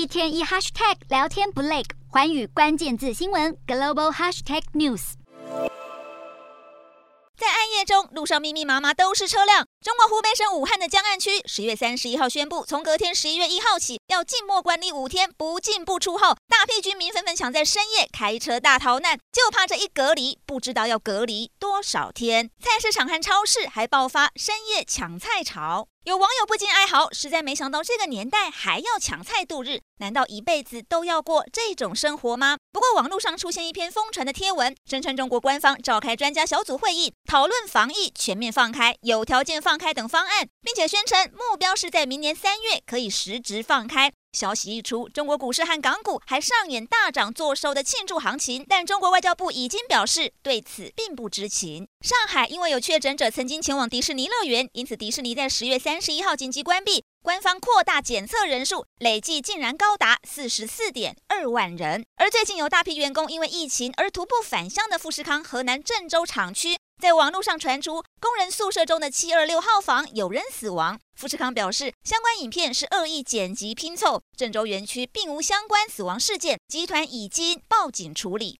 一天一 hashtag 聊天不累，环宇关键字新闻 global hashtag news。在暗夜中，路上密密麻麻都是车辆。中国湖北省武汉的江岸区十月三十一号宣布，从隔天十一月一号起要静默管理五天，不进不出后，大批居民纷纷抢在深夜开车大逃难，就怕这一隔离，不知道要隔离多少天。菜市场和超市还爆发深夜抢菜潮。有网友不禁哀嚎，实在没想到这个年代还要抢菜度日，难道一辈子都要过这种生活吗？不过网络上出现一篇疯传的贴文，声称中国官方召开专家小组会议，讨论防疫全面放开、有条件放放开等方案，并且宣称目标是在明年三月可以实质放开。消息一出，中国股市和港股还上演大涨作收的庆祝行情，但中国外交部已经表示对此并不知情。上海因为有确诊者曾经前往迪士尼乐园，因此迪士尼在十月三十一号紧急关闭，官方扩大检测人数，累计竟然高达四十四点二万人。而最近有大批员工因为疫情而徒步返乡的富士康河南郑州厂区。在网络上传出工人宿舍中的七二六号房有人死亡，富士康表示相关影片是恶意剪辑拼凑，郑州园区并无相关死亡事件，集团已经报警处理。